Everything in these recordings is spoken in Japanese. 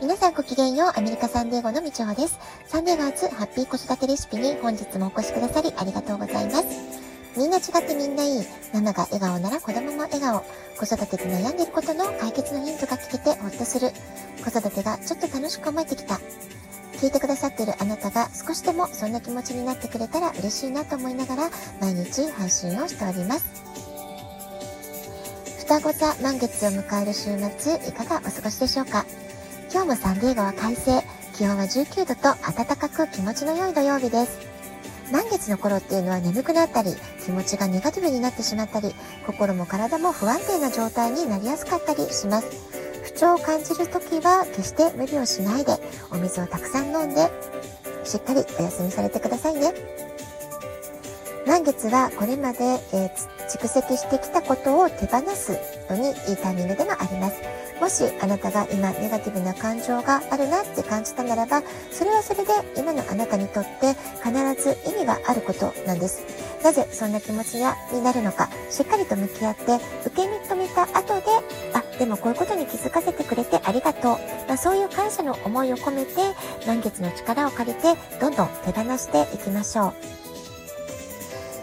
皆さんごきげんよう、アメリカサンデーゴのみちほです。サンデーガーズハッピー子育てレシピに本日もお越しくださりありがとうございます。みんな違ってみんないい。ママが笑顔なら子供も笑顔。子育てで悩んでることの解決のヒントが聞けてほっとする。子育てがちょっと楽しく思えてきた。聞いてくださっているあなたが少しでもそんな気持ちになってくれたら嬉しいなと思いながら毎日配信をしております。双子座満月を迎える週末、いかがお過ごしでしょうか？今日もサンディエゴは快晴。気温は19度と暖かく気持ちの良い土曜日です。満月の頃っていうのは眠くなったり、気持ちがネガティブになってしまったり、心も体も不安定な状態になりやすかったりします。不調を感じるときは決して無理をしないで、お水をたくさん飲んで、しっかりお休みされてくださいね。満月はこれまで、えー、蓄積してきたことを手放すのにいいタイミングでもあります。もしあなたが今ネガティブな感情があるなって感じたならば、それはそれで今のあなたにとって必ず意味があることなんです。なぜそんな気持ちになるのか、しっかりと向き合って受け止めた後で、あ、でもこういうことに気づかせてくれてありがとう。まあ、そういう感謝の思いを込めて、満月の力を借りて、どんどん手放していきましょう。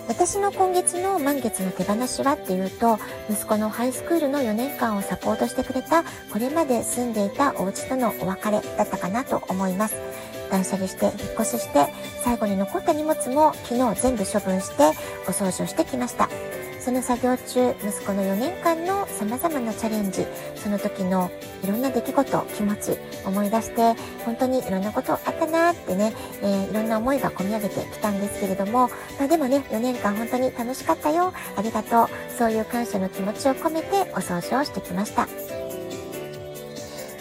私の今月の満月の手放しはっていうと、息子のハイスクールの4年間をサポートしてくれた、これまで住んでいたお家とのお別れだったかなと思います。断捨離して、引っ越しして、最後に残った荷物も昨日全部処分して、お掃除をしてきました。その作業中、息子の4年間のさまざまなチャレンジ、その時のいろんな出来事、気持ち、思い出して、本当にいろんなことあったなってね、えー、いろんな思いが込み上げてきたんですけれども、まあでもね、4年間本当に楽しかったよ、ありがとう、そういう感謝の気持ちを込めてお掃除をしてきました。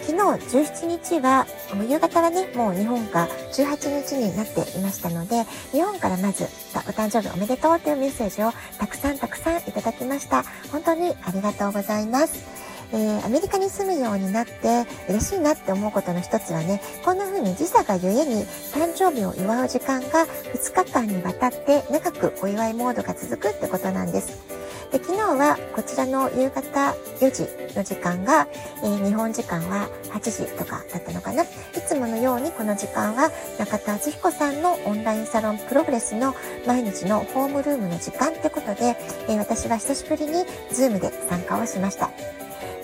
昨日17日は、夕方はね、もう日本が18日になっていましたので、日本からまず、お誕生日おめでとうというメッセージをたくさんたくさんいただきました。本当にありがとうございます。えー、アメリカに住むようになって嬉しいなって思うことの一つはね、こんな風に時差がゆえに誕生日を祝う時間が2日間にわたって長くお祝いモードが続くってことなんです。で昨日はこちらの夕方4時の時間が、えー、日本時間は8時とかだったのかないつものようにこの時間は中田敦彦さんのオンラインサロンプログレスの毎日のホームルームの時間ってことで、えー、私は久しぶりにズームで参加をしました。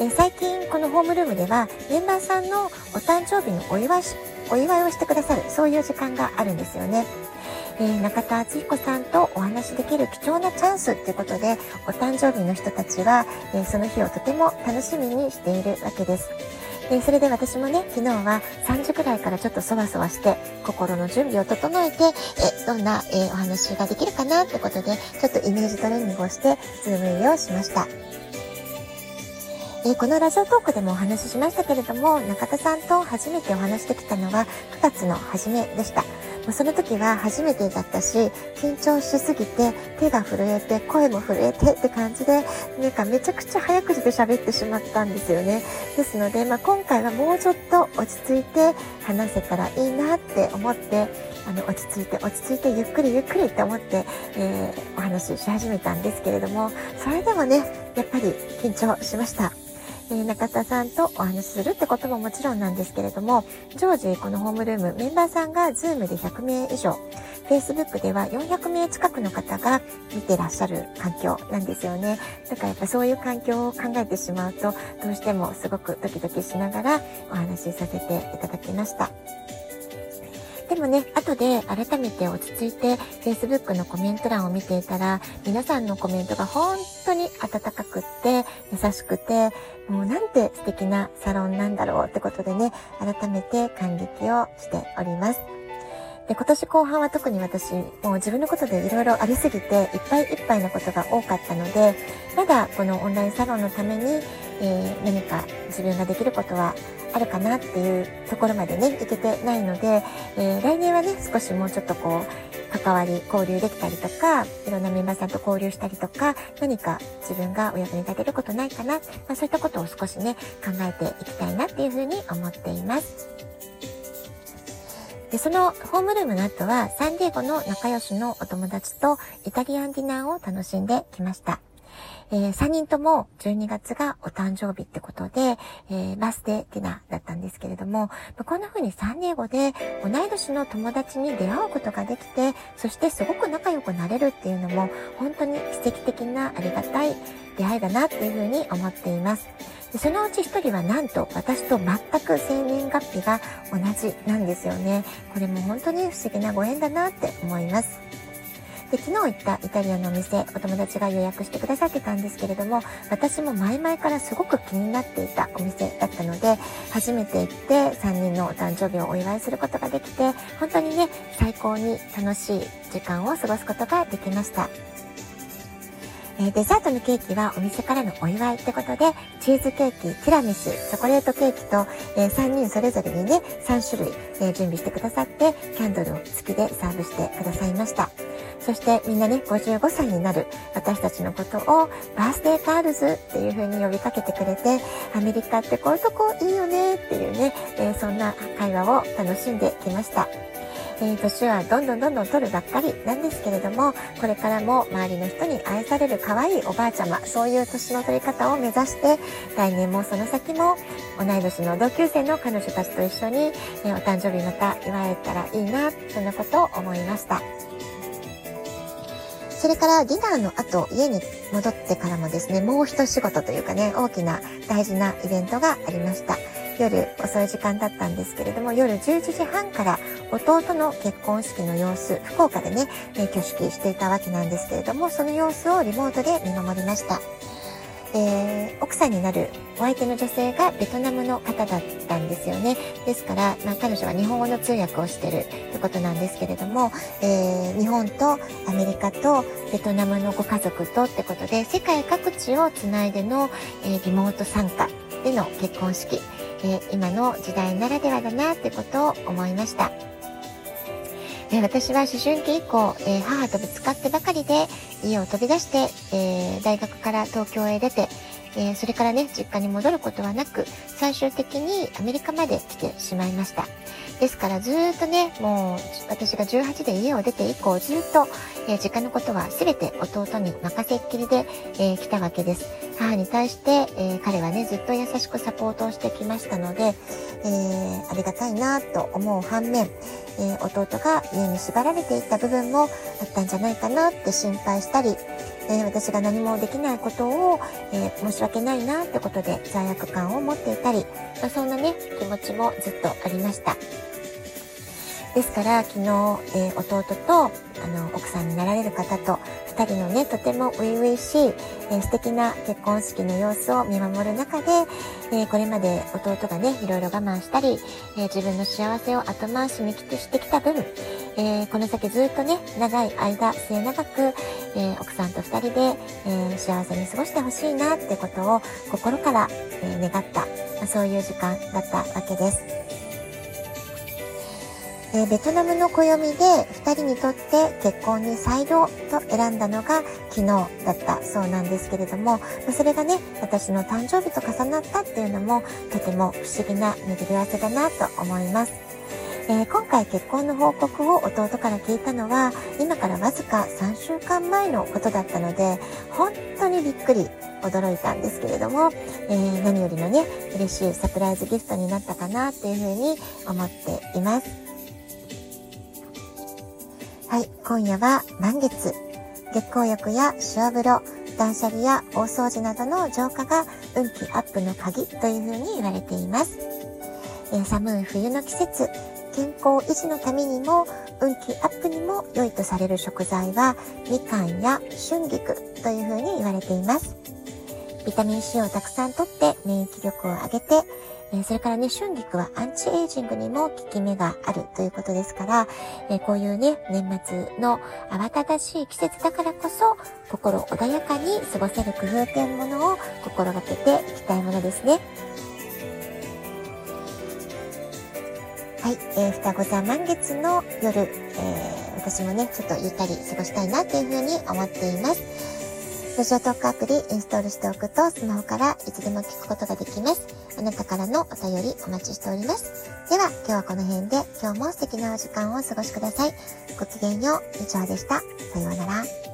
えー、最近このホームルームではメンバーさんのお誕生日のお祝いお祝いをしてくださるそういう時間があるんですよね。え、中田敦彦さんとお話しできる貴重なチャンスっていうことで、お誕生日の人たちは、え、その日をとても楽しみにしているわけです。えそれで私もね、昨日は3時くらいからちょっとそわそわして、心の準備を整えて、えどんな、えお話ができるかなってことで、ちょっとイメージトレーニングをして、ズーム入りをしました。え、このラジオトークでもお話ししましたけれども、中田さんと初めてお話しできたのは9月の初めでした。その時は初めてだったし、緊張しすぎて、手が震えて、声も震えてって感じで、なんかめちゃくちゃ早口で喋ってしまったんですよね。ですので、まあ、今回はもうちょっと落ち着いて話せたらいいなって思って、あの、落ち着いて、落ち着いて、ゆっくりゆっくりって思って、えー、お話しし始めたんですけれども、それでもね、やっぱり緊張しました。え中田さんとお話しするってことももちろんなんですけれども、常時このホームルーム、メンバーさんが Zoom で100名以上、Facebook では400名近くの方が見てらっしゃる環境なんですよね。だからやっぱそういう環境を考えてしまうと、どうしてもすごくドキドキしながらお話しさせていただきました。でもね、後で改めて落ち着いて Facebook のコメント欄を見ていたら、皆さんのコメントが本当に温かくって、優しくて、もうなんて素敵なサロンなんだろうってことでね、改めて感激をしております。で、今年後半は特に私、もう自分のことでいろいろありすぎて、いっぱいいっぱいなことが多かったので、まだこのオンラインサロンのために、えー、何か自分ができることはあるかなっていうところまでね、いけてないので、えー、来年はね、少しもうちょっとこう、関わり、交流できたりとか、いろんなメンバーさんと交流したりとか、何か自分がお役に立てることないかな、まあ、そういったことを少しね、考えていきたいなっていうふうに思っています。で、そのホームルームの後は、サンディエゴの仲良しのお友達とイタリアンディナーを楽しんできました。えー、3人とも12月がお誕生日ってことで、えー、バスデーディナーだったんですけれども、こんな風にサンディエゴで同い年の友達に出会うことができて、そしてすごく仲良くなれるっていうのも、本当に奇跡的なありがたい出会いだなっていう風に思っています。でそのうち一人はなんと私と全く生年月日が同じなんですよね。これも本当に不思議なご縁だなって思います。で、昨日行ったイタリアのお店、お友達が予約してくださってたんですけれども、私も前々からすごく気になっていたお店だったので、初めて行って3人のお誕生日をお祝いすることができて、本当にね、最高に楽しい時間を過ごすことができました。えデザートのケーキはお店からのお祝いってことで、チーズケーキ、ティラミス、チョコレートケーキと、えー、3人それぞれにね、3種類、えー、準備してくださって、キャンドルを付きでサーブしてくださいました。そしてみんなね、55歳になる私たちのことをバースデーガールズっていう風に呼びかけてくれて、アメリカってこういうとこいいよねっていうね、えー、そんな会話を楽しんできました。えー、年はどんどんどんどん取るばっかりなんですけれども、これからも周りの人に愛される可愛いおばあちゃま、そういう年の取り方を目指して、来年もその先も同い年の同級生の彼女たちと一緒に、えー、お誕生日また祝えたらいいな、そんなことを思いました。それからディナーの後、家に戻ってからもですね、もう一仕事というかね、大きな大事なイベントがありました。夜遅い時間だったんですけれども、夜11時半から弟の結婚式の様子、福岡でね、挙式していたわけなんですけれども、その様子をリモートで見守りました。えー、奥さんになるお相手の女性がベトナムの方だったんですよね。ですから、まあ、彼女は日本語の通訳をしてるってことなんですけれども、えー、日本とアメリカとベトナムのご家族とってことで、世界各地をつないでの、えー、リモート参加での結婚式、え、今の時代ならではだなってことを思いました。え私は思春期以降、えー、母とぶつかってばかりで家を飛び出して、えー、大学から東京へ出て、えー、それからね、実家に戻ることはなく、最終的にアメリカまで来てしまいました。ですからずっとね、もう私が18で家を出て以降ずっと、えー、実家のことは全て弟に任せっきりで、えー、来たわけです。母に対して、えー、彼はね、ずっと優しくサポートをしてきましたので、えー、ありがたいなと思う反面、え、弟が家に縛られていた部分もあったんじゃないかなって心配したり、えー、私が何もできないことを、えー、申し訳ないなってことで罪悪感を持っていたり、まあ、そんなね、気持ちもずっとありました。ですから昨日、えー、弟とあの奥さんになられる方と2人のねとても初々しい、えー、素敵な結婚式の様子を見守る中で、えー、これまで弟がねいろいろ我慢したり、え自分の幸せを後回しにしてきた分、えこの先ずっとね長い間末永く、え奥さんと2人で、え幸せに過ごしてほしいなってことを心から、え願った、まそういう時間だったわけです。え、ベトナムの暦で2人にとって結婚に再度と選んだのが昨日だったそうなんですけれども、それがね、私の誕生日と重なったっていうのもとても不思議な巡り合わせだなと思います。えー、今回結婚の報告を弟から聞いたのは今からわずか3週間前のことだったので本当にびっくり驚いたんですけれども、えー、何よりのね嬉しいサプライズギフトになったかなっていうふうに思っています。今夜は満月。月光浴や塩風呂、断捨離や大掃除などの浄化が運気アップの鍵というふうに言われています。え、寒い冬の季節、健康維持のためにも運気アップにも良いとされる食材はみかんや春菊というふうに言われています。ビタミン C をたくさんとって免疫力を上げてえそれからね、春菊はアンチエイジングにも効き目があるということですから、えこういうね、年末の慌ただしい季節だからこそ、心穏やかに過ごせる工夫というものを心がけていきたいものですね。はい、えー、双子座満月の夜、えー、私もね、ちょっとゆったり過ごしたいなというふうに思っています。ラジオトークアプリインストールしておくとスマホからいつでも聞くことができます。あなたからのお便りお待ちしております。では今日はこの辺で今日も素敵なお時間をお過ごしください。ごきげんよう。以上でした。さようなら。